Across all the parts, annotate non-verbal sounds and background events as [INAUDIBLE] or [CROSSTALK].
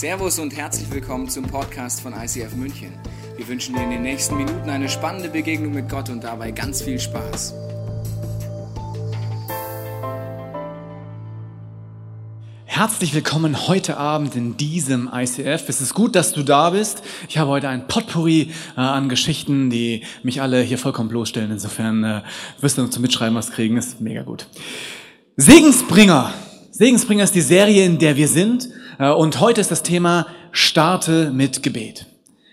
Servus und herzlich willkommen zum Podcast von ICF München. Wir wünschen dir in den nächsten Minuten eine spannende Begegnung mit Gott und dabei ganz viel Spaß. Herzlich willkommen heute Abend in diesem ICF. Es ist gut, dass du da bist. Ich habe heute ein Potpourri äh, an Geschichten, die mich alle hier vollkommen bloßstellen. Insofern äh, wirst du zum Mitschreiben was kriegen. Ist mega gut. Segensbringer. Segensbringer ist die Serie, in der wir sind. Äh, und heute ist das Thema Starte mit Gebet.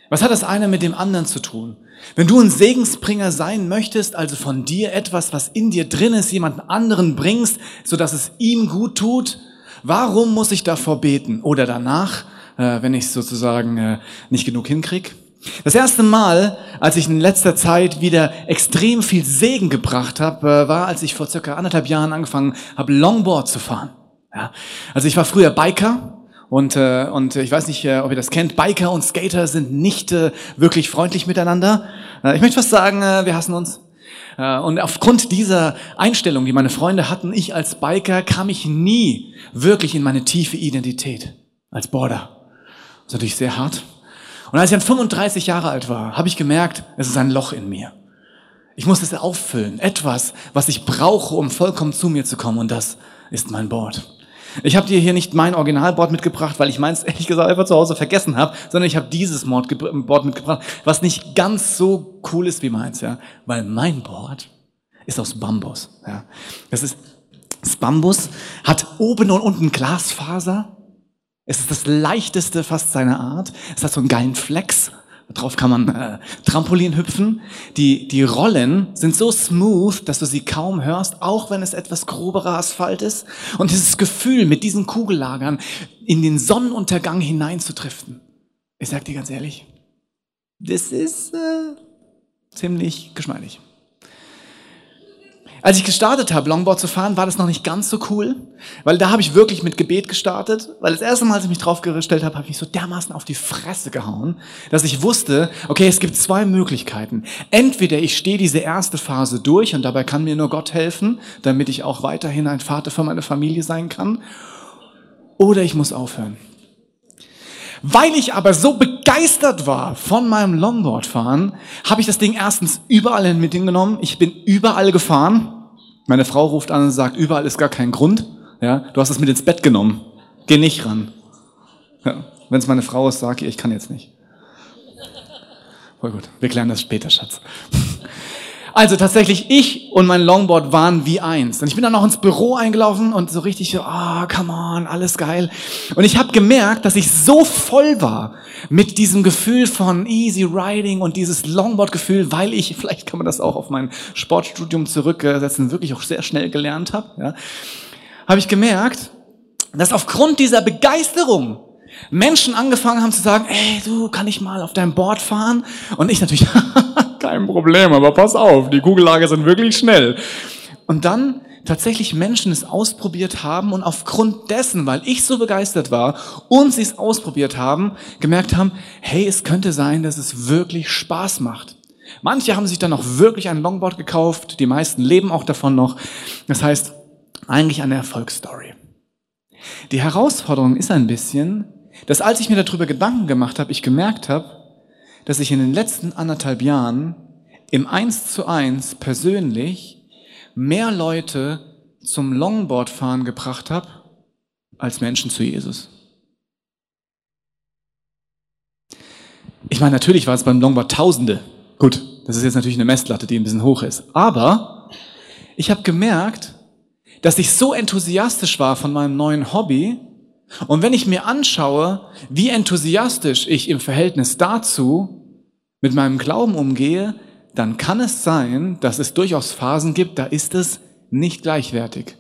Was hat das eine mit dem anderen zu tun? Wenn du ein Segensbringer sein möchtest, also von dir etwas, was in dir drin ist, jemanden anderen bringst, sodass es ihm gut tut, warum muss ich davor beten? Oder danach, äh, wenn ich es sozusagen äh, nicht genug hinkrieg? Das erste Mal, als ich in letzter Zeit wieder extrem viel Segen gebracht habe, war, als ich vor circa anderthalb Jahren angefangen habe, Longboard zu fahren. Ja. Also ich war früher Biker und, äh, und ich weiß nicht, äh, ob ihr das kennt, Biker und Skater sind nicht äh, wirklich freundlich miteinander. Äh, ich möchte fast sagen, äh, wir hassen uns. Äh, und aufgrund dieser Einstellung, die meine Freunde hatten, ich als Biker, kam ich nie wirklich in meine tiefe Identität als Border. Das ist natürlich sehr hart. Und als ich dann 35 Jahre alt war, habe ich gemerkt, es ist ein Loch in mir. Ich muss es auffüllen. Etwas, was ich brauche, um vollkommen zu mir zu kommen. Und das ist mein Board. Ich habe dir hier nicht mein Originalboard mitgebracht, weil ich meins ehrlich gesagt einfach zu Hause vergessen habe, sondern ich habe dieses Board mitgebracht, was nicht ganz so cool ist wie meins, ja, weil mein Board ist aus Bambus, ja. Das ist das Bambus hat oben und unten Glasfaser. Es ist das leichteste fast seiner Art. Es hat so einen geilen Flex Darauf kann man äh, Trampolin hüpfen. Die, die Rollen sind so smooth, dass du sie kaum hörst, auch wenn es etwas groberer Asphalt ist. Und dieses Gefühl, mit diesen Kugellagern in den Sonnenuntergang hineinzutriften, ich sag dir ganz ehrlich, das ist äh, ziemlich geschmeidig. Als ich gestartet habe, Longboard zu fahren, war das noch nicht ganz so cool, weil da habe ich wirklich mit Gebet gestartet, weil das erste Mal, als ich mich drauf gestellt habe, habe ich mich so dermaßen auf die Fresse gehauen, dass ich wusste, okay, es gibt zwei Möglichkeiten. Entweder ich stehe diese erste Phase durch und dabei kann mir nur Gott helfen, damit ich auch weiterhin ein Vater für meine Familie sein kann, oder ich muss aufhören. Weil ich aber so begeistert war von meinem Longboardfahren, habe ich das Ding erstens überall mit hingenommen. Ich bin überall gefahren. Meine Frau ruft an und sagt, überall ist gar kein Grund. Ja, du hast es mit ins Bett genommen. Geh nicht ran. Ja, Wenn es meine Frau ist, sag ihr, ich kann jetzt nicht. Voll gut. Wir klären das später, Schatz. Also tatsächlich, ich und mein Longboard waren wie eins. Und ich bin dann noch ins Büro eingelaufen und so richtig so, ah, oh, come on, alles geil. Und ich habe gemerkt, dass ich so voll war mit diesem Gefühl von easy riding und dieses Longboard-Gefühl, weil ich, [LAUGHS] vielleicht kann man das auch auf mein Sportstudium zurücksetzen, wirklich auch sehr schnell gelernt habe, ja, habe ich gemerkt, dass aufgrund dieser Begeisterung Menschen angefangen haben zu sagen, ey, du, kann ich mal auf deinem Board fahren? Und ich natürlich, [LAUGHS] kein Problem, aber pass auf, die Kugellager sind wirklich schnell. Und dann tatsächlich Menschen es ausprobiert haben und aufgrund dessen, weil ich so begeistert war und sie es ausprobiert haben, gemerkt haben, hey, es könnte sein, dass es wirklich Spaß macht. Manche haben sich dann auch wirklich ein Longboard gekauft, die meisten leben auch davon noch. Das heißt, eigentlich eine Erfolgsstory. Die Herausforderung ist ein bisschen, dass als ich mir darüber Gedanken gemacht habe, ich gemerkt habe, dass ich in den letzten anderthalb Jahren im Eins zu eins persönlich mehr Leute zum Longboardfahren gebracht habe als Menschen zu Jesus. Ich meine, natürlich war es beim Longboard Tausende. Gut, das ist jetzt natürlich eine Messlatte, die ein bisschen hoch ist. Aber ich habe gemerkt, dass ich so enthusiastisch war von meinem neuen Hobby, und wenn ich mir anschaue, wie enthusiastisch ich im Verhältnis dazu mit meinem Glauben umgehe, dann kann es sein, dass es durchaus Phasen gibt, da ist es nicht gleichwertig,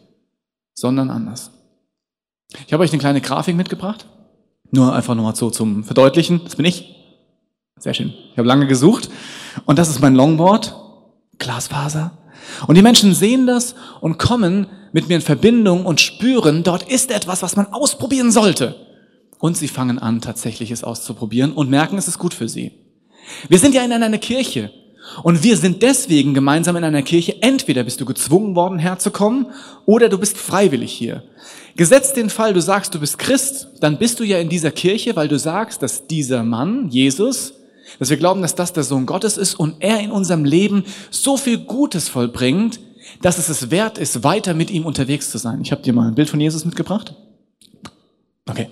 sondern anders. Ich habe euch eine kleine Grafik mitgebracht. Nur einfach nochmal so zum Verdeutlichen. Das bin ich. Sehr schön. Ich habe lange gesucht. Und das ist mein Longboard. Glasfaser. Und die Menschen sehen das und kommen mit mir in Verbindung und spüren, dort ist etwas, was man ausprobieren sollte. Und sie fangen an, tatsächlich es auszuprobieren und merken, es ist gut für sie. Wir sind ja in einer Kirche. Und wir sind deswegen gemeinsam in einer Kirche. Entweder bist du gezwungen worden, herzukommen, oder du bist freiwillig hier. Gesetzt den Fall, du sagst, du bist Christ, dann bist du ja in dieser Kirche, weil du sagst, dass dieser Mann, Jesus, dass wir glauben, dass das der Sohn Gottes ist und er in unserem Leben so viel Gutes vollbringt, dass es es wert ist, weiter mit ihm unterwegs zu sein. Ich habe dir mal ein Bild von Jesus mitgebracht. Okay.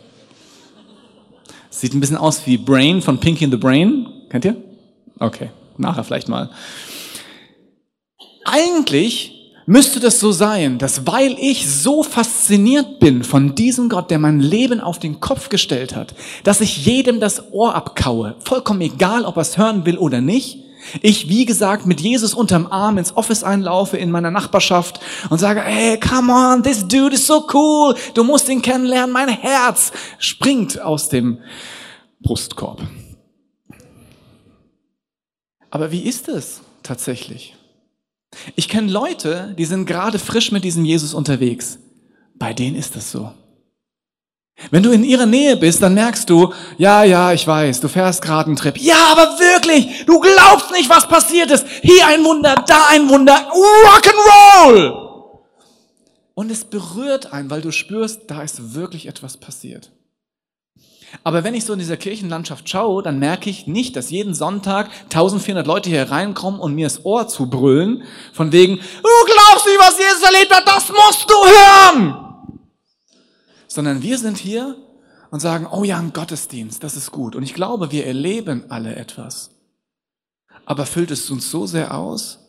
Sieht ein bisschen aus wie Brain von Pinky in the Brain. Kennt ihr? Okay, nachher vielleicht mal. Eigentlich müsste das so sein, dass weil ich so fasziniert bin von diesem Gott, der mein Leben auf den Kopf gestellt hat, dass ich jedem das Ohr abkaue, vollkommen egal, ob er es hören will oder nicht, ich, wie gesagt, mit Jesus unterm Arm ins Office einlaufe in meiner Nachbarschaft und sage, hey, come on, this dude is so cool, du musst ihn kennenlernen, mein Herz springt aus dem Brustkorb. Aber wie ist es tatsächlich? Ich kenne Leute, die sind gerade frisch mit diesem Jesus unterwegs. Bei denen ist das so. Wenn du in ihrer Nähe bist, dann merkst du, ja, ja, ich weiß, du fährst gerade einen Trip. Ja, aber wirklich, du glaubst nicht, was passiert ist. Hier ein Wunder, da ein Wunder, Rock'n'Roll! Und es berührt einen, weil du spürst, da ist wirklich etwas passiert. Aber wenn ich so in dieser Kirchenlandschaft schaue, dann merke ich nicht, dass jeden Sonntag 1400 Leute hier reinkommen und mir das Ohr zu brüllen, von wegen, du glaubst nicht, was Jesus erlebt hat, das musst du hören! Sondern wir sind hier und sagen, oh ja, ein Gottesdienst, das ist gut. Und ich glaube, wir erleben alle etwas. Aber füllt es uns so sehr aus,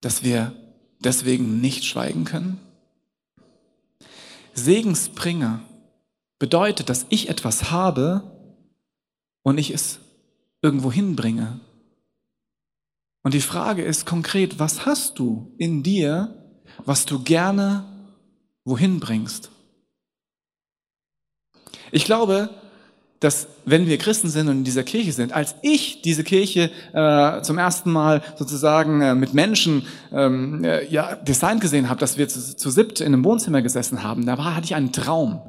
dass wir deswegen nicht schweigen können? Segensbringer bedeutet, dass ich etwas habe und ich es irgendwo hinbringe. Und die Frage ist konkret, was hast du in dir, was du gerne wohin bringst? Ich glaube, dass wenn wir Christen sind und in dieser Kirche sind, als ich diese Kirche äh, zum ersten Mal sozusagen äh, mit Menschen ähm, äh, ja, designt gesehen habe, dass wir zu, zu siebt in einem Wohnzimmer gesessen haben, da war, hatte ich einen Traum.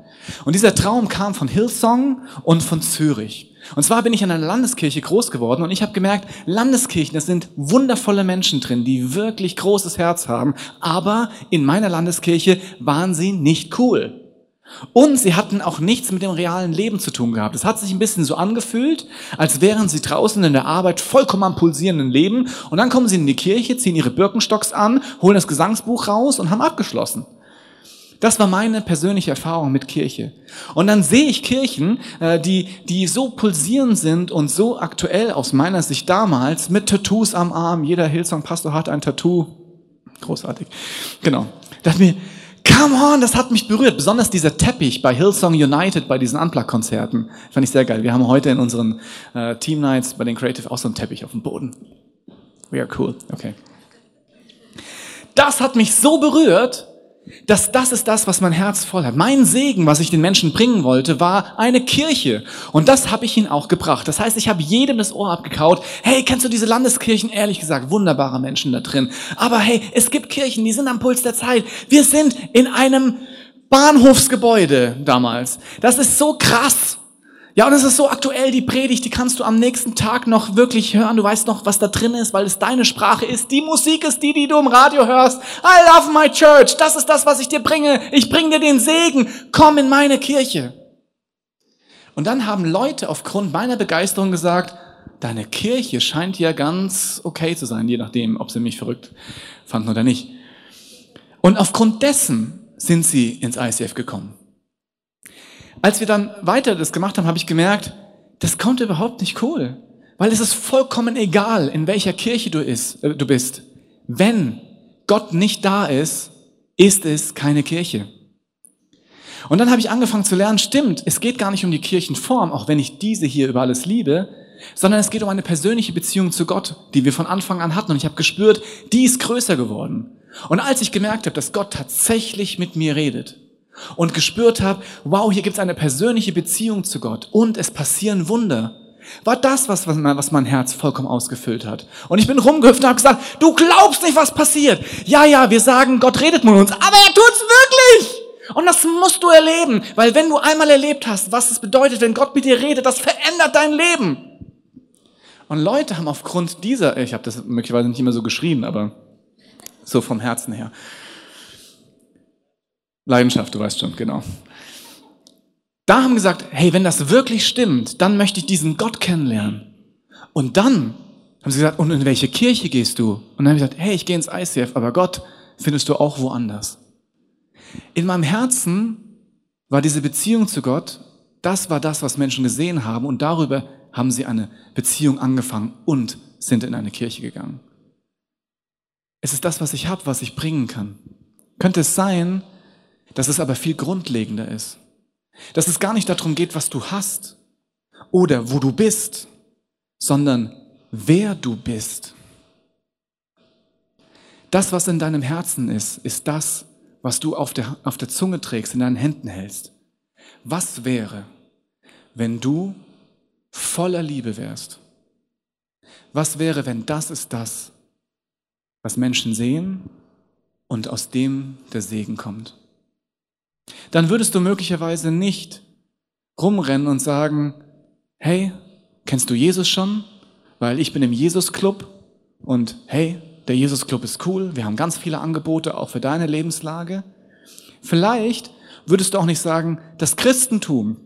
Und dieser Traum kam von Hillsong und von Zürich. Und zwar bin ich in einer Landeskirche groß geworden und ich habe gemerkt, Landeskirchen, das sind wundervolle Menschen drin, die wirklich großes Herz haben, aber in meiner Landeskirche waren sie nicht cool. Und sie hatten auch nichts mit dem realen Leben zu tun gehabt. Es hat sich ein bisschen so angefühlt, als wären sie draußen in der Arbeit vollkommen am pulsierenden Leben. Und dann kommen sie in die Kirche, ziehen ihre Birkenstocks an, holen das Gesangsbuch raus und haben abgeschlossen. Das war meine persönliche Erfahrung mit Kirche. Und dann sehe ich Kirchen, äh, die, die so pulsierend sind und so aktuell aus meiner Sicht damals, mit Tattoos am Arm. Jeder Hillsong-Pastor hat ein Tattoo. Großartig. Genau. Da dachte mir, Come on, das hat mich berührt. Besonders dieser Teppich bei Hillsong United, bei diesen Unplug-Konzerten. Fand ich sehr geil. Wir haben heute in unseren äh, Team Nights bei den Creative auch so einen Teppich auf dem Boden. We are cool. Okay. Das hat mich so berührt, dass das ist das, was mein Herz voll hat. Mein Segen, was ich den Menschen bringen wollte, war eine Kirche. Und das habe ich ihnen auch gebracht. Das heißt, ich habe jedem das Ohr abgekaut. Hey, kennst du diese Landeskirchen? Ehrlich gesagt, wunderbare Menschen da drin. Aber hey, es gibt Kirchen, die sind am Puls der Zeit. Wir sind in einem Bahnhofsgebäude damals. Das ist so krass. Ja, und es ist so aktuell, die Predigt, die kannst du am nächsten Tag noch wirklich hören. Du weißt noch, was da drin ist, weil es deine Sprache ist. Die Musik ist die, die du im Radio hörst. I love my church. Das ist das, was ich dir bringe. Ich bringe dir den Segen. Komm in meine Kirche. Und dann haben Leute aufgrund meiner Begeisterung gesagt, deine Kirche scheint ja ganz okay zu sein, je nachdem, ob sie mich verrückt fanden oder nicht. Und aufgrund dessen sind sie ins ICF gekommen. Als wir dann weiter das gemacht haben, habe ich gemerkt, das kommt überhaupt nicht cool. Weil es ist vollkommen egal, in welcher Kirche du, ist, äh, du bist. Wenn Gott nicht da ist, ist es keine Kirche. Und dann habe ich angefangen zu lernen, stimmt, es geht gar nicht um die Kirchenform, auch wenn ich diese hier über alles liebe, sondern es geht um eine persönliche Beziehung zu Gott, die wir von Anfang an hatten. Und ich habe gespürt, die ist größer geworden. Und als ich gemerkt habe, dass Gott tatsächlich mit mir redet, und gespürt habe, wow, hier gibt es eine persönliche Beziehung zu Gott und es passieren Wunder, war das, was, was mein Herz vollkommen ausgefüllt hat. Und ich bin rumgehüpft und habe gesagt, du glaubst nicht, was passiert. Ja, ja, wir sagen, Gott redet mit uns, aber er tut's wirklich. Und das musst du erleben, weil wenn du einmal erlebt hast, was es bedeutet, wenn Gott mit dir redet, das verändert dein Leben. Und Leute haben aufgrund dieser, ich habe das möglicherweise nicht immer so geschrieben, aber so vom Herzen her. Leidenschaft, du weißt schon, genau. Da haben gesagt, hey, wenn das wirklich stimmt, dann möchte ich diesen Gott kennenlernen. Und dann haben sie gesagt, und in welche Kirche gehst du? Und dann habe ich gesagt, hey, ich gehe ins ICF, aber Gott findest du auch woanders. In meinem Herzen war diese Beziehung zu Gott, das war das, was Menschen gesehen haben und darüber haben sie eine Beziehung angefangen und sind in eine Kirche gegangen. Es ist das, was ich habe, was ich bringen kann. Könnte es sein, dass es aber viel grundlegender ist? Dass es gar nicht darum geht, was du hast oder wo du bist, sondern wer du bist. Das, was in deinem Herzen ist, ist das, was du auf der, auf der Zunge trägst, in deinen Händen hältst. Was wäre, wenn du voller Liebe wärst? Was wäre, wenn das ist das, was Menschen sehen und aus dem der Segen kommt? Dann würdest du möglicherweise nicht rumrennen und sagen, hey, kennst du Jesus schon? Weil ich bin im Jesus-Club und hey, der Jesus-Club ist cool, wir haben ganz viele Angebote auch für deine Lebenslage. Vielleicht würdest du auch nicht sagen, das Christentum,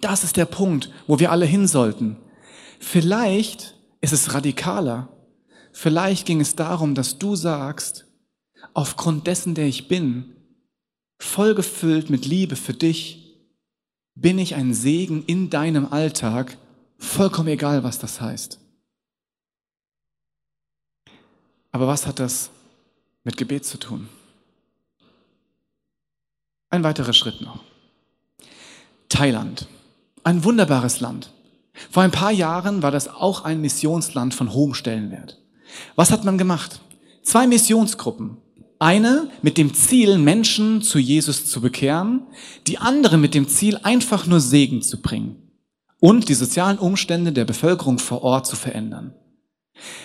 das ist der Punkt, wo wir alle hin sollten. Vielleicht ist es radikaler. Vielleicht ging es darum, dass du sagst, aufgrund dessen, der ich bin, vollgefüllt mit Liebe für dich, bin ich ein Segen in deinem Alltag, vollkommen egal, was das heißt. Aber was hat das mit Gebet zu tun? Ein weiterer Schritt noch. Thailand. Ein wunderbares Land. Vor ein paar Jahren war das auch ein Missionsland von hohem Stellenwert. Was hat man gemacht? Zwei Missionsgruppen. Eine mit dem Ziel, Menschen zu Jesus zu bekehren, die andere mit dem Ziel, einfach nur Segen zu bringen und die sozialen Umstände der Bevölkerung vor Ort zu verändern.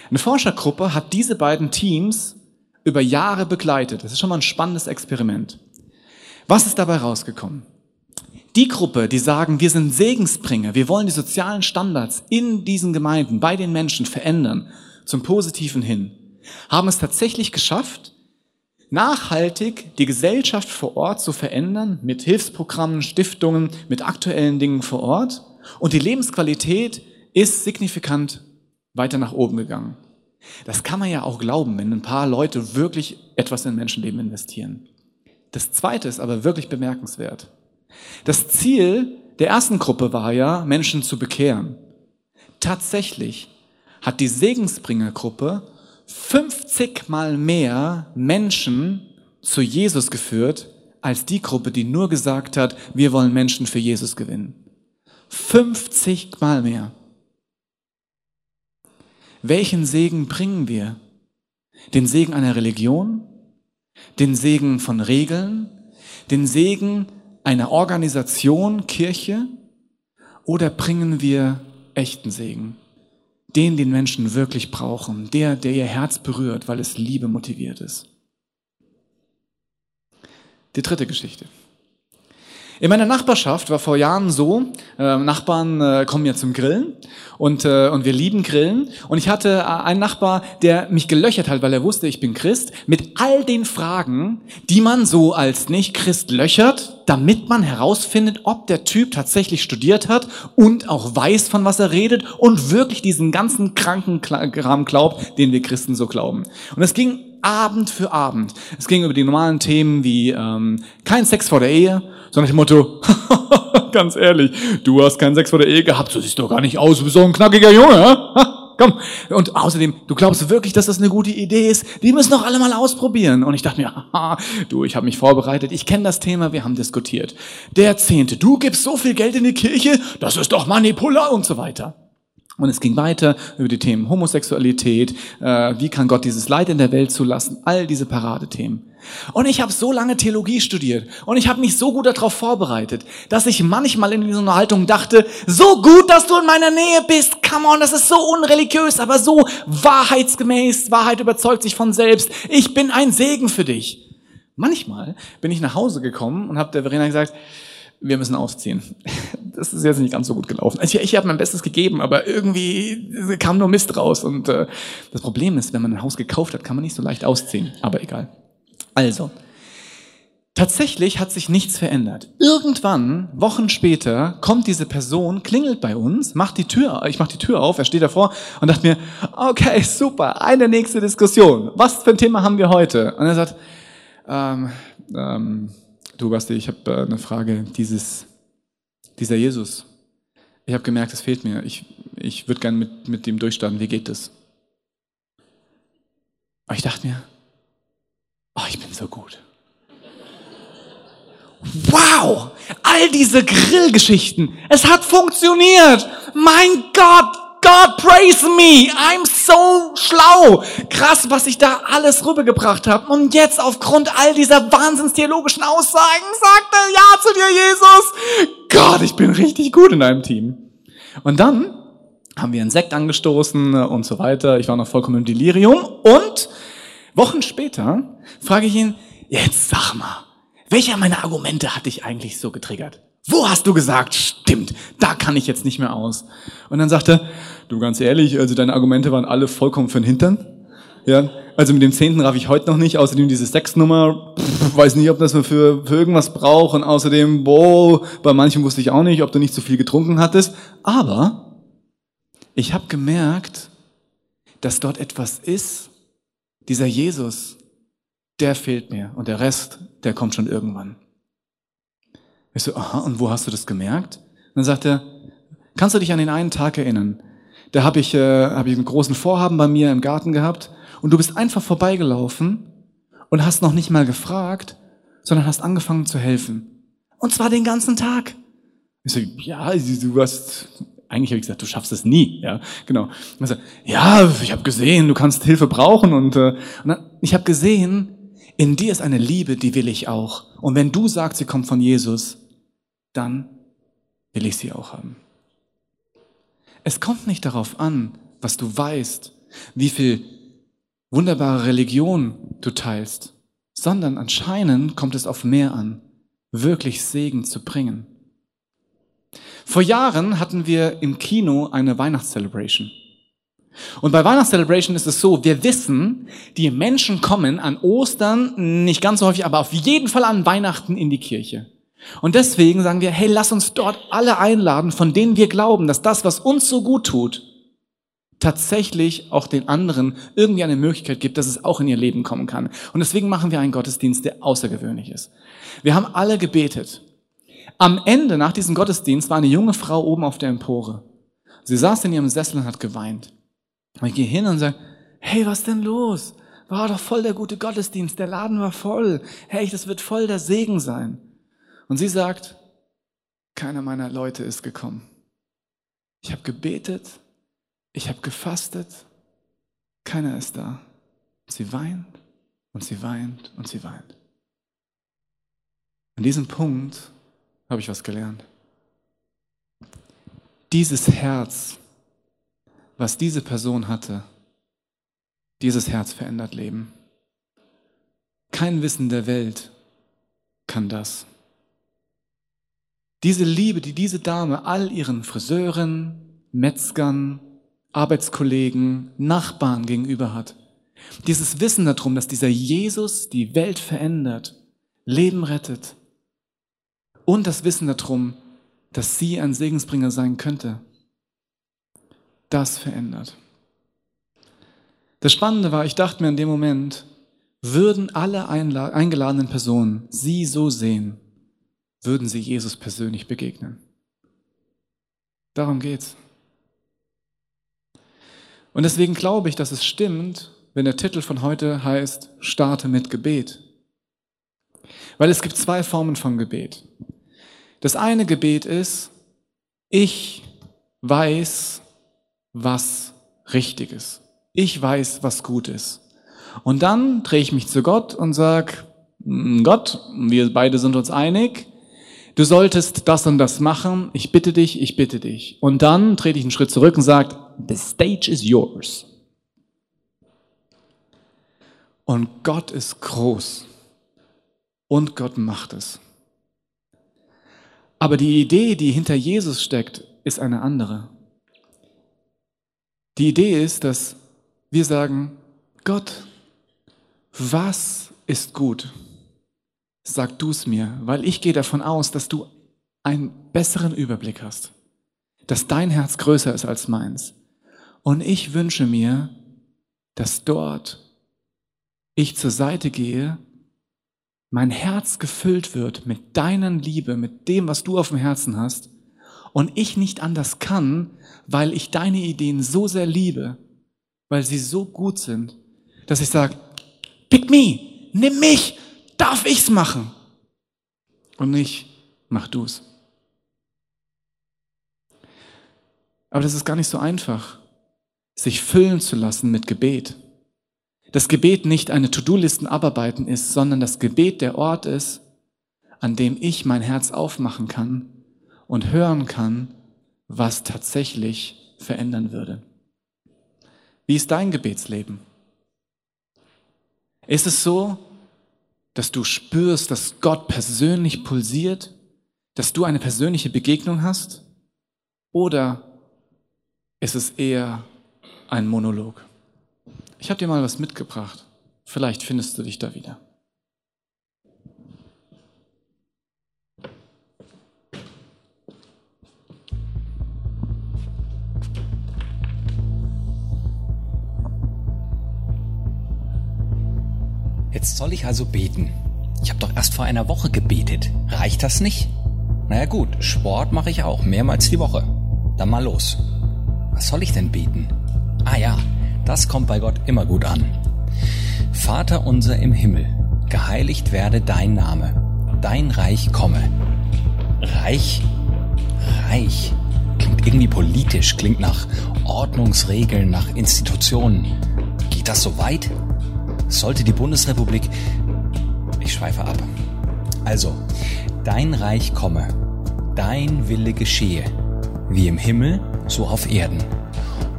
Eine Forschergruppe hat diese beiden Teams über Jahre begleitet. Das ist schon mal ein spannendes Experiment. Was ist dabei rausgekommen? Die Gruppe, die sagen, wir sind Segensbringer, wir wollen die sozialen Standards in diesen Gemeinden, bei den Menschen verändern, zum Positiven hin, haben es tatsächlich geschafft, nachhaltig die Gesellschaft vor Ort zu verändern, mit Hilfsprogrammen, Stiftungen, mit aktuellen Dingen vor Ort. Und die Lebensqualität ist signifikant weiter nach oben gegangen. Das kann man ja auch glauben, wenn ein paar Leute wirklich etwas in Menschenleben investieren. Das zweite ist aber wirklich bemerkenswert. Das Ziel der ersten Gruppe war ja, Menschen zu bekehren. Tatsächlich hat die Segensbringergruppe 50 mal mehr Menschen zu Jesus geführt, als die Gruppe, die nur gesagt hat, wir wollen Menschen für Jesus gewinnen. 50 mal mehr. Welchen Segen bringen wir? Den Segen einer Religion? Den Segen von Regeln? Den Segen einer Organisation, Kirche? Oder bringen wir echten Segen? Den, den Menschen wirklich brauchen. Der, der ihr Herz berührt, weil es Liebe motiviert ist. Die dritte Geschichte. In meiner Nachbarschaft war vor Jahren so, äh, Nachbarn äh, kommen ja zum Grillen und, äh, und wir lieben Grillen. Und ich hatte äh, einen Nachbar, der mich gelöchert hat, weil er wusste, ich bin Christ, mit all den Fragen, die man so als Nicht-Christ löchert, damit man herausfindet, ob der Typ tatsächlich studiert hat und auch weiß, von was er redet und wirklich diesen ganzen kranken Kram glaubt, den wir Christen so glauben. Und es ging Abend für Abend. Es ging über die normalen Themen wie ähm, kein Sex vor der Ehe, sondern dem Motto, [LAUGHS] ganz ehrlich, du hast keinen Sex vor der Ehe gehabt, so siehst doch gar nicht aus, du bist so ein knackiger Junge? Komm. Und außerdem, du glaubst wirklich, dass das eine gute Idee ist? Die müssen doch alle mal ausprobieren. Und ich dachte mir, [LAUGHS] haha, du, ich habe mich vorbereitet, ich kenne das Thema, wir haben diskutiert. Der Zehnte, du gibst so viel Geld in die Kirche, das ist doch Manipular und so weiter. Und es ging weiter über die Themen Homosexualität, äh, wie kann Gott dieses Leid in der Welt zulassen, all diese Paradethemen. Und ich habe so lange Theologie studiert und ich habe mich so gut darauf vorbereitet, dass ich manchmal in dieser Haltung dachte, so gut, dass du in meiner Nähe bist, come on, das ist so unreligiös, aber so wahrheitsgemäß, Wahrheit überzeugt sich von selbst, ich bin ein Segen für dich. Manchmal bin ich nach Hause gekommen und habe der Verena gesagt, wir müssen ausziehen. [LAUGHS] das ist jetzt nicht ganz so gut gelaufen. Also ich, ich habe mein Bestes gegeben, aber irgendwie kam nur Mist raus. Und äh, das Problem ist, wenn man ein Haus gekauft hat, kann man nicht so leicht ausziehen. Aber egal. Also, tatsächlich hat sich nichts verändert. Irgendwann, Wochen später, kommt diese Person, klingelt bei uns, macht die Tür, ich mache die Tür auf, er steht davor und dachte mir, okay, super, eine nächste Diskussion. Was für ein Thema haben wir heute? Und er sagt, ähm, ähm, du Basti, ich habe äh, eine Frage, dieses, dieser Jesus. Ich habe gemerkt, es fehlt mir. Ich, ich würde gerne mit, mit dem durchstarten. Wie geht das? Aber ich dachte mir, oh, ich bin so gut. Wow! All diese Grillgeschichten. Es hat funktioniert. Mein Gott! God praise me! I'm so schlau! Krass, was ich da alles rübergebracht habe. Und jetzt aufgrund all dieser wahnsinnstheologischen Aussagen sagt er Ja zu dir, Jesus! Gott, ich bin richtig gut in einem Team. Und dann haben wir einen Sekt angestoßen und so weiter. Ich war noch vollkommen im Delirium. Und Wochen später frage ich ihn, jetzt sag mal, welcher meiner Argumente hat dich eigentlich so getriggert? Wo hast du gesagt, stimmt, da kann ich jetzt nicht mehr aus? Und dann sagte, du ganz ehrlich, also deine Argumente waren alle vollkommen für den Hintern. Ja, also mit dem Zehnten raff ich heute noch nicht. Außerdem diese Sexnummer, pff, weiß nicht, ob das man für, für irgendwas braucht. Und außerdem, boah, bei manchen wusste ich auch nicht, ob du nicht zu viel getrunken hattest. Aber ich habe gemerkt, dass dort etwas ist, dieser Jesus, der fehlt mir. Und der Rest, der kommt schon irgendwann. Ich so, aha, und wo hast du das gemerkt? Und dann sagt er, kannst du dich an den einen Tag erinnern? Da habe ich, äh, hab ich einen großen Vorhaben bei mir im Garten gehabt und du bist einfach vorbeigelaufen und hast noch nicht mal gefragt, sondern hast angefangen zu helfen. Und zwar den ganzen Tag. Ich so, ja, du hast, eigentlich habe ich gesagt, du schaffst es nie, ja, genau. Und so, ja, ich habe gesehen, du kannst Hilfe brauchen und, äh, und dann, ich habe gesehen, in dir ist eine Liebe, die will ich auch. Und wenn du sagst, sie kommt von Jesus, dann will ich sie auch haben. Es kommt nicht darauf an, was du weißt, wie viel wunderbare Religion du teilst, sondern anscheinend kommt es auf mehr an, wirklich Segen zu bringen. Vor Jahren hatten wir im Kino eine Weihnachtscelebration. Und bei Weihnachtscelebration ist es so, wir wissen, die Menschen kommen an Ostern, nicht ganz so häufig, aber auf jeden Fall an Weihnachten in die Kirche. Und deswegen sagen wir, hey, lass uns dort alle einladen, von denen wir glauben, dass das, was uns so gut tut, tatsächlich auch den anderen irgendwie eine Möglichkeit gibt, dass es auch in ihr Leben kommen kann. Und deswegen machen wir einen Gottesdienst, der außergewöhnlich ist. Wir haben alle gebetet. Am Ende, nach diesem Gottesdienst, war eine junge Frau oben auf der Empore. Sie saß in ihrem Sessel und hat geweint. Und ich gehe hin und sage, hey, was denn los? War doch voll der gute Gottesdienst, der Laden war voll. Hey, das wird voll der Segen sein. Und sie sagt, keiner meiner Leute ist gekommen. Ich habe gebetet, ich habe gefastet, keiner ist da. Sie weint und sie weint und sie weint. An diesem Punkt habe ich was gelernt. Dieses Herz, was diese Person hatte, dieses Herz verändert Leben. Kein Wissen der Welt kann das. Diese Liebe, die diese Dame all ihren Friseuren, Metzgern, Arbeitskollegen, Nachbarn gegenüber hat. Dieses Wissen darum, dass dieser Jesus die Welt verändert, Leben rettet. Und das Wissen darum, dass sie ein Segensbringer sein könnte. Das verändert. Das Spannende war, ich dachte mir in dem Moment, würden alle eingeladenen Personen sie so sehen, würden sie Jesus persönlich begegnen. Darum geht's. Und deswegen glaube ich, dass es stimmt, wenn der Titel von heute heißt, starte mit Gebet. Weil es gibt zwei Formen von Gebet. Das eine Gebet ist, ich weiß, was richtig ist. Ich weiß, was gut ist. Und dann drehe ich mich zu Gott und sage, Gott, wir beide sind uns einig, du solltest das und das machen, ich bitte dich, ich bitte dich. Und dann trete ich einen Schritt zurück und sage, the stage is yours. Und Gott ist groß. Und Gott macht es. Aber die Idee, die hinter Jesus steckt, ist eine andere. Die Idee ist, dass wir sagen, Gott, was ist gut? Sag du es mir, weil ich gehe davon aus, dass du einen besseren Überblick hast, dass dein Herz größer ist als meins. Und ich wünsche mir, dass dort ich zur Seite gehe, mein Herz gefüllt wird mit deiner Liebe, mit dem, was du auf dem Herzen hast, und ich nicht anders kann, weil ich deine Ideen so sehr liebe, weil sie so gut sind, dass ich sage, pick me, nimm mich, darf ich's machen? Und nicht, mach du's. Aber das ist gar nicht so einfach, sich füllen zu lassen mit Gebet. Das Gebet nicht eine To-Do-Listen abarbeiten ist, sondern das Gebet der Ort ist, an dem ich mein Herz aufmachen kann und hören kann, was tatsächlich verändern würde. Wie ist dein Gebetsleben? Ist es so, dass du spürst, dass Gott persönlich pulsiert, dass du eine persönliche Begegnung hast? Oder ist es eher ein Monolog? Ich habe dir mal was mitgebracht. Vielleicht findest du dich da wieder. Jetzt soll ich also beten. Ich habe doch erst vor einer Woche gebetet. Reicht das nicht? Naja gut, Sport mache ich auch, mehrmals die Woche. Dann mal los. Was soll ich denn beten? Ah ja, das kommt bei Gott immer gut an. Vater unser im Himmel, geheiligt werde dein Name, dein Reich komme. Reich? Reich. Klingt irgendwie politisch, klingt nach Ordnungsregeln, nach Institutionen. Geht das so weit? Sollte die Bundesrepublik... Ich schweife ab. Also, dein Reich komme, dein Wille geschehe, wie im Himmel, so auf Erden.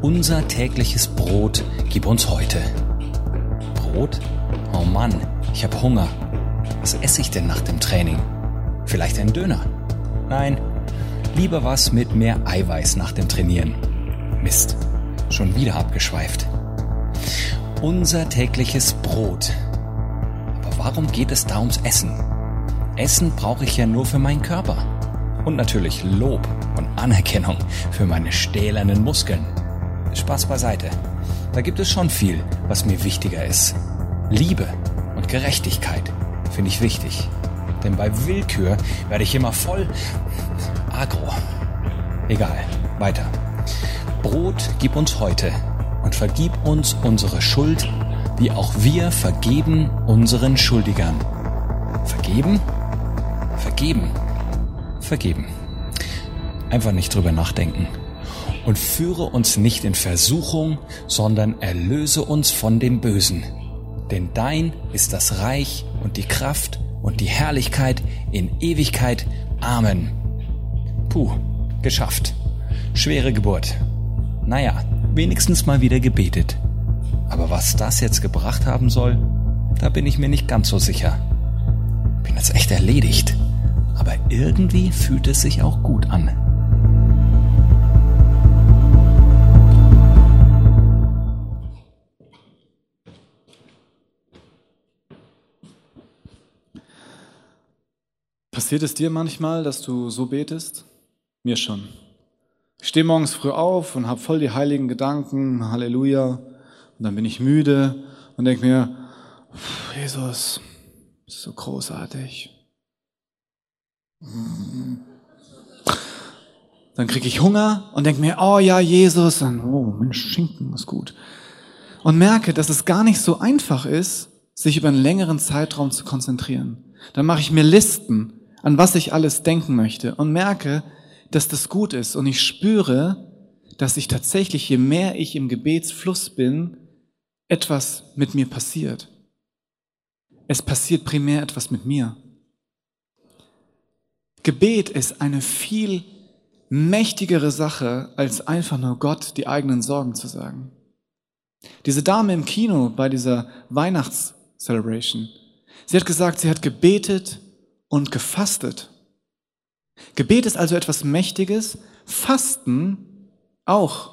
Unser tägliches Brot gib uns heute. Brot? Oh Mann, ich habe Hunger. Was esse ich denn nach dem Training? Vielleicht ein Döner? Nein, lieber was mit mehr Eiweiß nach dem Trainieren. Mist, schon wieder abgeschweift unser tägliches Brot. Aber warum geht es da ums Essen? Essen brauche ich ja nur für meinen Körper. Und natürlich Lob und Anerkennung für meine stählernen Muskeln. Spaß beiseite. Da gibt es schon viel, was mir wichtiger ist. Liebe und Gerechtigkeit finde ich wichtig. Denn bei Willkür werde ich immer voll agro. Egal, weiter. Brot gib uns heute und vergib uns unsere Schuld, wie auch wir vergeben unseren Schuldigern. Vergeben? Vergeben. Vergeben. Einfach nicht drüber nachdenken. Und führe uns nicht in Versuchung, sondern erlöse uns von dem Bösen. Denn dein ist das Reich und die Kraft und die Herrlichkeit in Ewigkeit. Amen. Puh, geschafft. Schwere Geburt. Naja, wenigstens mal wieder gebetet. Aber was das jetzt gebracht haben soll, da bin ich mir nicht ganz so sicher. Bin jetzt echt erledigt. Aber irgendwie fühlt es sich auch gut an. Passiert es dir manchmal, dass du so betest? Mir schon. Ich stehe morgens früh auf und habe voll die heiligen Gedanken, Halleluja. Und dann bin ich müde und denke mir, Jesus, ist so großartig. Dann kriege ich Hunger und denke mir, oh ja, Jesus, dann, oh, Mensch, Schinken ist gut. Und merke, dass es gar nicht so einfach ist, sich über einen längeren Zeitraum zu konzentrieren. Dann mache ich mir Listen, an was ich alles denken möchte und merke, dass das gut ist. Und ich spüre, dass ich tatsächlich, je mehr ich im Gebetsfluss bin, etwas mit mir passiert. Es passiert primär etwas mit mir. Gebet ist eine viel mächtigere Sache, als einfach nur Gott die eigenen Sorgen zu sagen. Diese Dame im Kino bei dieser Weihnachtscelebration, sie hat gesagt, sie hat gebetet und gefastet. Gebet ist also etwas Mächtiges, Fasten auch.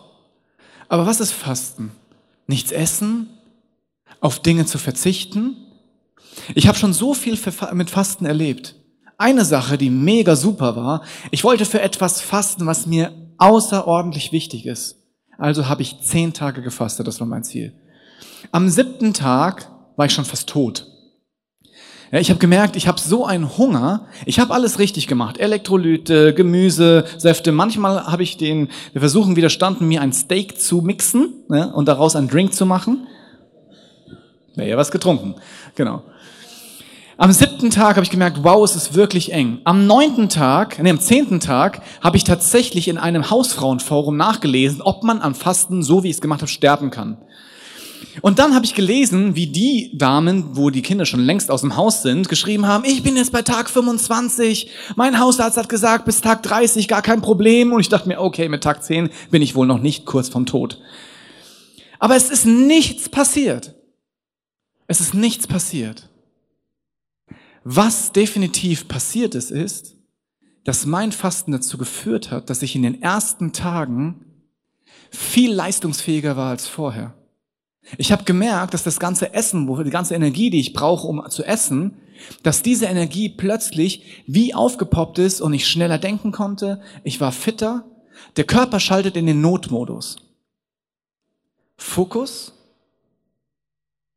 Aber was ist Fasten? Nichts essen? Auf Dinge zu verzichten? Ich habe schon so viel mit Fasten erlebt. Eine Sache, die mega super war, ich wollte für etwas fasten, was mir außerordentlich wichtig ist. Also habe ich zehn Tage gefastet, das war mein Ziel. Am siebten Tag war ich schon fast tot. Ja, ich habe gemerkt, ich habe so einen Hunger. Ich habe alles richtig gemacht. Elektrolyte, Gemüse, Säfte. Manchmal habe ich den der Versuchung widerstanden, mir ein Steak zu mixen ne, und daraus einen Drink zu machen. Wäre ja was getrunken. Genau. Am siebten Tag habe ich gemerkt, wow, es ist wirklich eng. Am neunten Tag, nee, am zehnten Tag habe ich tatsächlich in einem Hausfrauenforum nachgelesen, ob man am Fasten, so wie ich es gemacht habe, sterben kann. Und dann habe ich gelesen, wie die Damen, wo die Kinder schon längst aus dem Haus sind, geschrieben haben, ich bin jetzt bei Tag 25, mein Hausarzt hat gesagt, bis Tag 30 gar kein Problem. Und ich dachte mir, okay, mit Tag 10 bin ich wohl noch nicht kurz vom Tod. Aber es ist nichts passiert. Es ist nichts passiert. Was definitiv passiert ist, ist, dass mein Fasten dazu geführt hat, dass ich in den ersten Tagen viel leistungsfähiger war als vorher. Ich habe gemerkt, dass das ganze Essen, die ganze Energie, die ich brauche, um zu essen, dass diese Energie plötzlich wie aufgepoppt ist und ich schneller denken konnte. Ich war fitter. Der Körper schaltet in den Notmodus. Fokus,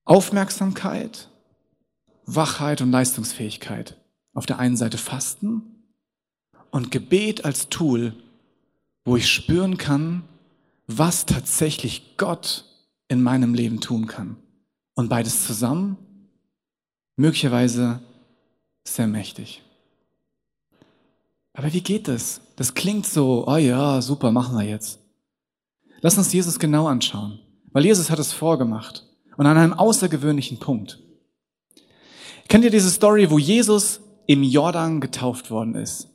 Aufmerksamkeit, Wachheit und Leistungsfähigkeit. Auf der einen Seite Fasten und Gebet als Tool, wo ich spüren kann, was tatsächlich Gott in meinem Leben tun kann. Und beides zusammen, möglicherweise sehr mächtig. Aber wie geht das? Das klingt so, oh ja, super, machen wir jetzt. Lass uns Jesus genau anschauen, weil Jesus hat es vorgemacht und an einem außergewöhnlichen Punkt. Kennt ihr diese Story, wo Jesus im Jordan getauft worden ist?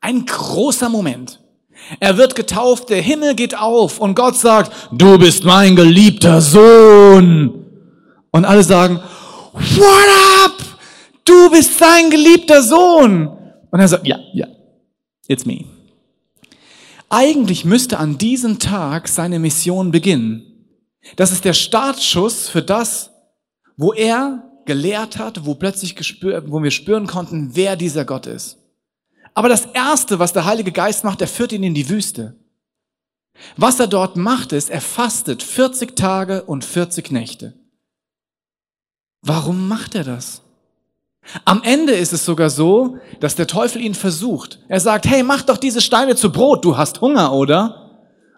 Ein großer Moment. Er wird getauft, der Himmel geht auf und Gott sagt, du bist mein geliebter Sohn. Und alle sagen, what up? Du bist sein geliebter Sohn. Und er sagt, ja, ja, it's me. Eigentlich müsste an diesem Tag seine Mission beginnen. Das ist der Startschuss für das, wo er gelehrt hat, wo plötzlich gespür, wo wir spüren konnten, wer dieser Gott ist. Aber das erste, was der Heilige Geist macht, er führt ihn in die Wüste. Was er dort macht, ist, er fastet 40 Tage und 40 Nächte. Warum macht er das? Am Ende ist es sogar so, dass der Teufel ihn versucht. Er sagt, hey, mach doch diese Steine zu Brot, du hast Hunger, oder?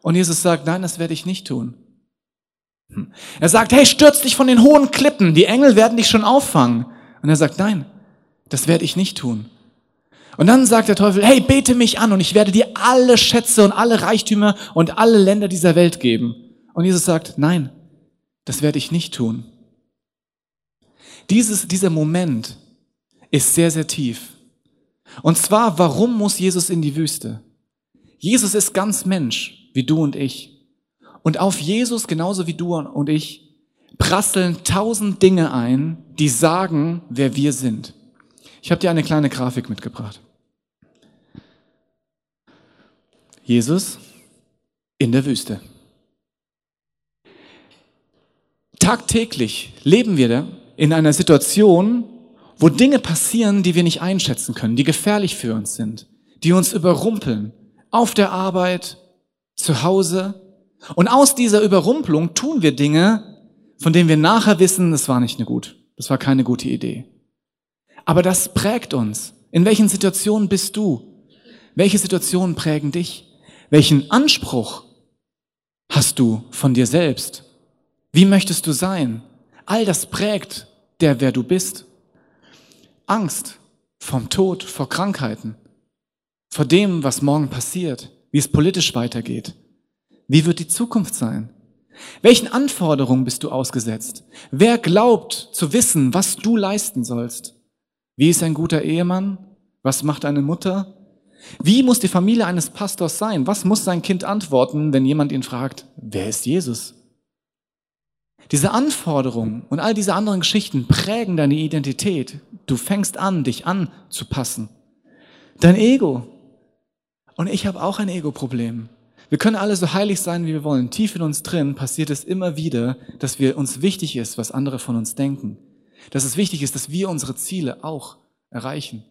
Und Jesus sagt, nein, das werde ich nicht tun. Hm. Er sagt, hey, stürz dich von den hohen Klippen, die Engel werden dich schon auffangen. Und er sagt, nein, das werde ich nicht tun. Und dann sagt der Teufel, hey, bete mich an und ich werde dir alle Schätze und alle Reichtümer und alle Länder dieser Welt geben. Und Jesus sagt, nein, das werde ich nicht tun. Dieses, dieser Moment ist sehr, sehr tief. Und zwar, warum muss Jesus in die Wüste? Jesus ist ganz Mensch, wie du und ich. Und auf Jesus, genauso wie du und ich, prasseln tausend Dinge ein, die sagen, wer wir sind. Ich habe dir eine kleine Grafik mitgebracht. Jesus in der Wüste. Tagtäglich leben wir in einer Situation, wo Dinge passieren, die wir nicht einschätzen können, die gefährlich für uns sind, die uns überrumpeln, auf der Arbeit, zu Hause. Und aus dieser Überrumpelung tun wir Dinge, von denen wir nachher wissen, das war nicht eine gut, das war keine gute Idee. Aber das prägt uns. In welchen Situationen bist du? Welche Situationen prägen dich? Welchen Anspruch hast du von dir selbst? Wie möchtest du sein? All das prägt der, wer du bist. Angst vom Tod, vor Krankheiten, vor dem, was morgen passiert, wie es politisch weitergeht. Wie wird die Zukunft sein? Welchen Anforderungen bist du ausgesetzt? Wer glaubt zu wissen, was du leisten sollst? Wie ist ein guter Ehemann? Was macht eine Mutter? Wie muss die Familie eines Pastors sein? Was muss sein Kind antworten, wenn jemand ihn fragt, wer ist Jesus? Diese Anforderungen und all diese anderen Geschichten prägen deine Identität. Du fängst an, dich anzupassen. Dein Ego. Und ich habe auch ein Ego-Problem. Wir können alle so heilig sein, wie wir wollen. Tief in uns drin passiert es immer wieder, dass wir uns wichtig ist, was andere von uns denken. Dass es wichtig ist, dass wir unsere Ziele auch erreichen.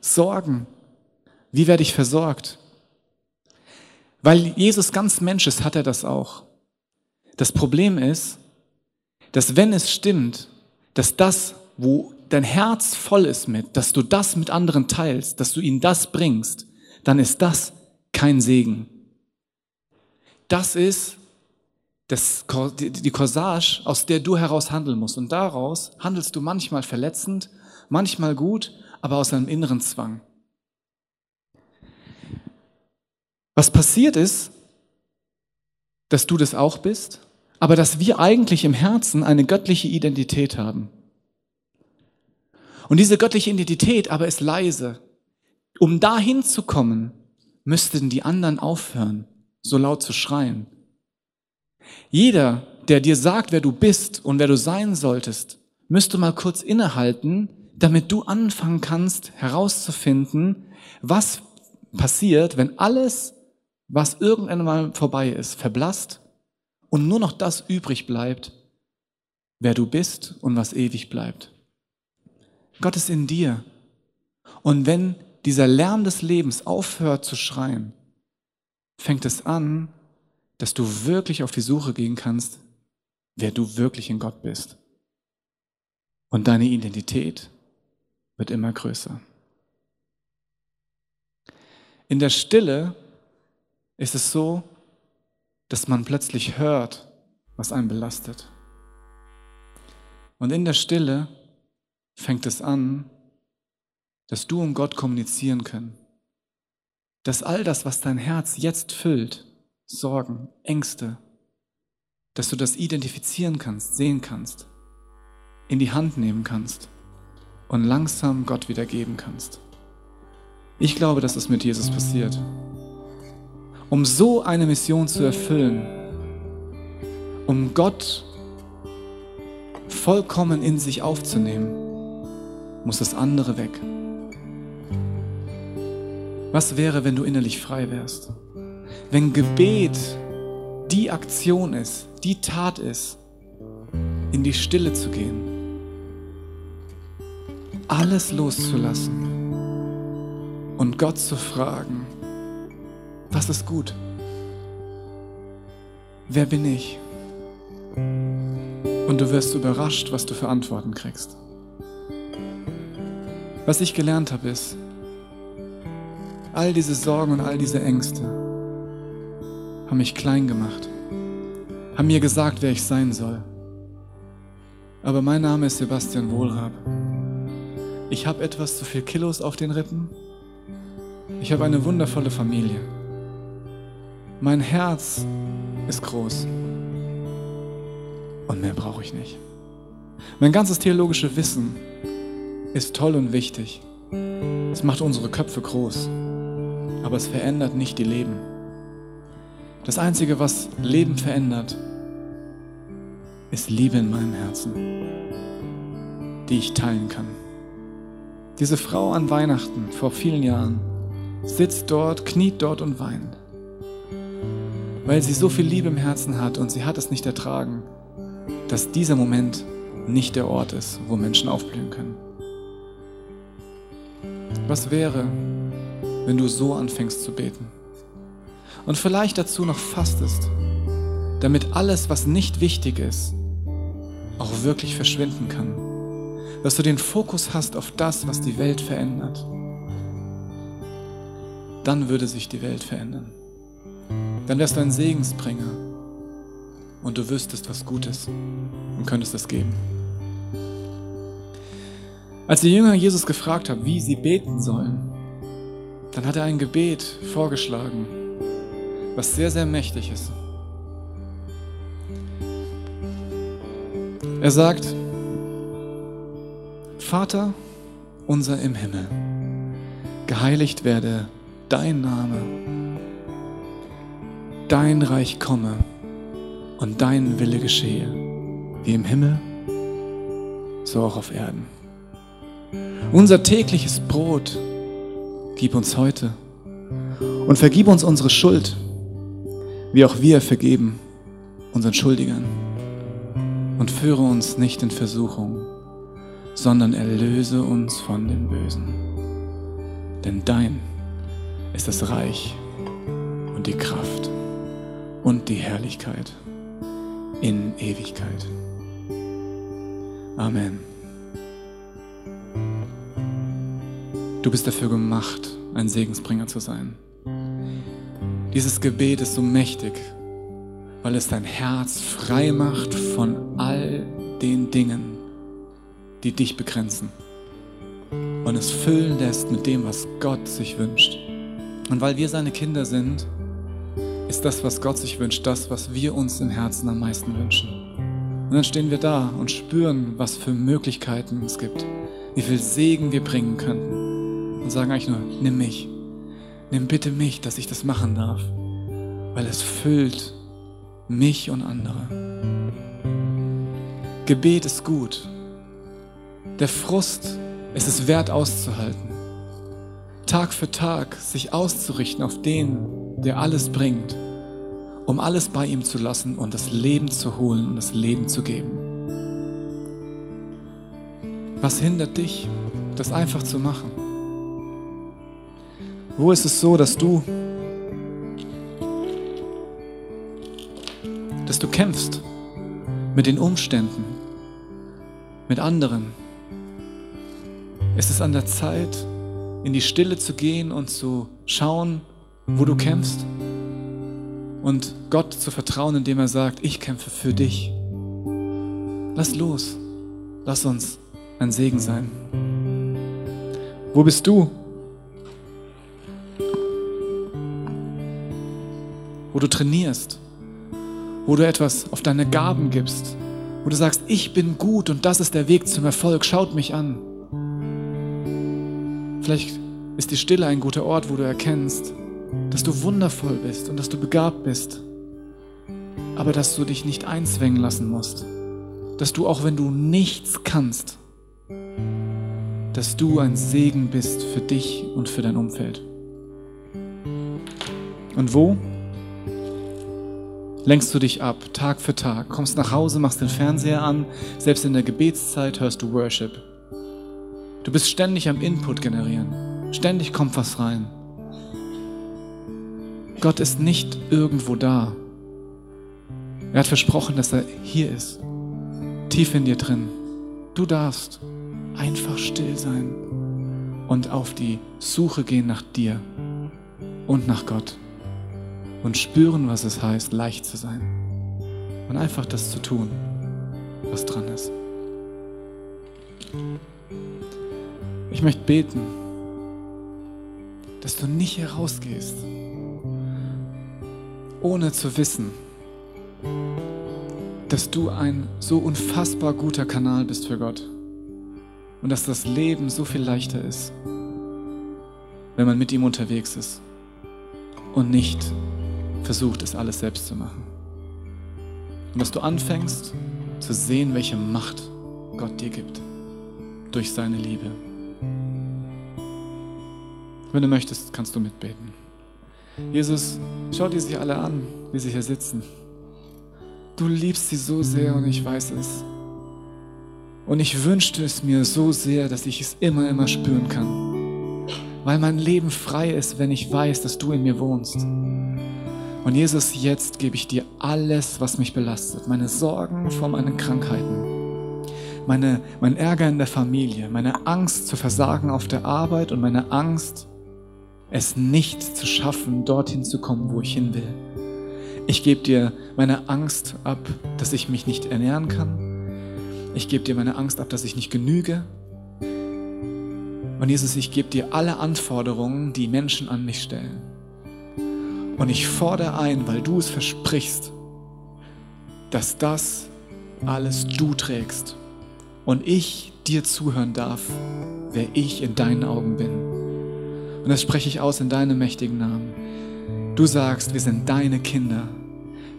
Sorgen. Wie werde ich versorgt? Weil Jesus ganz Mensch ist, hat er das auch. Das Problem ist, dass wenn es stimmt, dass das, wo dein Herz voll ist mit, dass du das mit anderen teilst, dass du ihnen das bringst, dann ist das kein Segen. Das ist das, die Corsage, aus der du heraus handeln musst. Und daraus handelst du manchmal verletzend, manchmal gut, aber aus einem inneren Zwang. Was passiert ist, dass du das auch bist, aber dass wir eigentlich im Herzen eine göttliche Identität haben. Und diese göttliche Identität aber ist leise. Um dahin zu kommen, müssten die anderen aufhören, so laut zu schreien. Jeder, der dir sagt, wer du bist und wer du sein solltest, müsste mal kurz innehalten, damit du anfangen kannst herauszufinden, was passiert, wenn alles, was irgendwann mal vorbei ist, verblasst und nur noch das übrig bleibt, wer du bist und was ewig bleibt. Gott ist in dir. Und wenn dieser Lärm des Lebens aufhört zu schreien, fängt es an, dass du wirklich auf die Suche gehen kannst, wer du wirklich in Gott bist. Und deine Identität wird immer größer. In der Stille ist es so, dass man plötzlich hört, was einen belastet. Und in der Stille fängt es an, dass du und Gott kommunizieren können. Dass all das, was dein Herz jetzt füllt, Sorgen, Ängste, dass du das identifizieren kannst, sehen kannst, in die Hand nehmen kannst und langsam Gott wiedergeben kannst. Ich glaube, dass es mit Jesus passiert. Um so eine Mission zu erfüllen, um Gott vollkommen in sich aufzunehmen, muss das andere weg. Was wäre, wenn du innerlich frei wärst? Wenn Gebet die Aktion ist, die Tat ist, in die Stille zu gehen, alles loszulassen und Gott zu fragen, was ist gut? Wer bin ich? Und du wirst überrascht, was du für Antworten kriegst. Was ich gelernt habe, ist, all diese Sorgen und all diese Ängste haben mich klein gemacht, haben mir gesagt, wer ich sein soll. Aber mein Name ist Sebastian Wohlrab. Ich habe etwas zu viel Kilos auf den Rippen. Ich habe eine wundervolle Familie. Mein Herz ist groß. Und mehr brauche ich nicht. Mein ganzes theologisches Wissen ist toll und wichtig. Es macht unsere Köpfe groß, aber es verändert nicht die Leben. Das Einzige, was Leben verändert, ist Liebe in meinem Herzen, die ich teilen kann. Diese Frau an Weihnachten vor vielen Jahren sitzt dort, kniet dort und weint, weil sie so viel Liebe im Herzen hat und sie hat es nicht ertragen, dass dieser Moment nicht der Ort ist, wo Menschen aufblühen können. Was wäre, wenn du so anfängst zu beten? Und vielleicht dazu noch fastest, damit alles, was nicht wichtig ist, auch wirklich verschwinden kann. Dass du den Fokus hast auf das, was die Welt verändert. Dann würde sich die Welt verändern. Dann wärst du ein Segensbringer und du wüsstest, was Gutes und könntest es geben. Als die Jünger Jesus gefragt haben, wie sie beten sollen, dann hat er ein Gebet vorgeschlagen, was sehr, sehr mächtig ist. Er sagt, Vater unser im Himmel, geheiligt werde dein Name, dein Reich komme und dein Wille geschehe, wie im Himmel, so auch auf Erden. Unser tägliches Brot gib uns heute Und vergib uns unsere Schuld, wie auch wir vergeben unseren Schuldigern. Und führe uns nicht in Versuchung, sondern erlöse uns von dem Bösen. Denn dein ist das Reich und die Kraft und die Herrlichkeit in Ewigkeit. Amen. Du bist dafür gemacht, ein Segensbringer zu sein. Dieses Gebet ist so mächtig, weil es dein Herz frei macht von all den Dingen, die dich begrenzen. Und es füllen lässt mit dem, was Gott sich wünscht. Und weil wir seine Kinder sind, ist das, was Gott sich wünscht, das, was wir uns im Herzen am meisten wünschen. Und dann stehen wir da und spüren, was für Möglichkeiten es gibt, wie viel Segen wir bringen könnten. Und sagen eigentlich nur, nimm mich, nimm bitte mich, dass ich das machen darf, weil es füllt mich und andere. Gebet ist gut. Der Frust ist es wert auszuhalten. Tag für Tag sich auszurichten auf den, der alles bringt, um alles bei ihm zu lassen und das Leben zu holen und das Leben zu geben. Was hindert dich, das einfach zu machen? Wo ist es so, dass du dass du kämpfst mit den Umständen, mit anderen? Ist es an der Zeit, in die Stille zu gehen und zu schauen, wo du kämpfst? Und Gott zu vertrauen, indem er sagt, ich kämpfe für dich. Lass los. Lass uns ein Segen sein. Wo bist du? Wo du trainierst, wo du etwas auf deine Gaben gibst, wo du sagst, ich bin gut und das ist der Weg zum Erfolg, schaut mich an. Vielleicht ist die Stille ein guter Ort, wo du erkennst, dass du wundervoll bist und dass du begabt bist, aber dass du dich nicht einzwängen lassen musst, dass du auch wenn du nichts kannst, dass du ein Segen bist für dich und für dein Umfeld. Und wo? Lenkst du dich ab, Tag für Tag, kommst nach Hause, machst den Fernseher an, selbst in der Gebetszeit hörst du Worship. Du bist ständig am Input generieren, ständig kommt was rein. Gott ist nicht irgendwo da. Er hat versprochen, dass er hier ist, tief in dir drin. Du darfst einfach still sein und auf die Suche gehen nach dir und nach Gott und spüren, was es heißt, leicht zu sein und einfach das zu tun, was dran ist. Ich möchte beten, dass du nicht herausgehst, ohne zu wissen, dass du ein so unfassbar guter Kanal bist für Gott und dass das Leben so viel leichter ist, wenn man mit ihm unterwegs ist und nicht versucht, es alles selbst zu machen. Und dass du anfängst zu sehen, welche Macht Gott dir gibt durch seine Liebe. Wenn du möchtest, kannst du mitbeten. Jesus, schau dir sie alle an, wie sie hier sitzen. Du liebst sie so sehr und ich weiß es. Und ich wünschte es mir so sehr, dass ich es immer, immer spüren kann. Weil mein Leben frei ist, wenn ich weiß, dass du in mir wohnst. Und Jesus, jetzt gebe ich dir alles, was mich belastet. Meine Sorgen vor meinen Krankheiten. Meine, mein Ärger in der Familie. Meine Angst zu versagen auf der Arbeit und meine Angst, es nicht zu schaffen, dorthin zu kommen, wo ich hin will. Ich gebe dir meine Angst ab, dass ich mich nicht ernähren kann. Ich gebe dir meine Angst ab, dass ich nicht genüge. Und Jesus, ich gebe dir alle Anforderungen, die Menschen an mich stellen. Und ich fordere ein, weil du es versprichst, dass das alles du trägst und ich dir zuhören darf, wer ich in deinen Augen bin. Und das spreche ich aus in deinem mächtigen Namen. Du sagst, wir sind deine Kinder.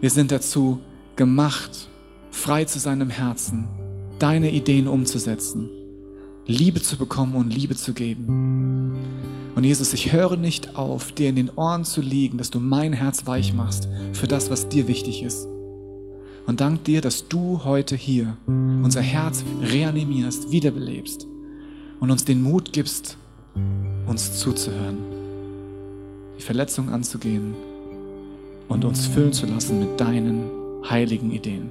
Wir sind dazu gemacht, frei zu seinem Herzen, deine Ideen umzusetzen, Liebe zu bekommen und Liebe zu geben. Und Jesus, ich höre nicht auf, dir in den Ohren zu liegen, dass du mein Herz weich machst für das, was dir wichtig ist. Und dank dir, dass du heute hier unser Herz reanimierst, wiederbelebst und uns den Mut gibst, uns zuzuhören, die Verletzung anzugehen und uns füllen zu lassen mit deinen heiligen Ideen.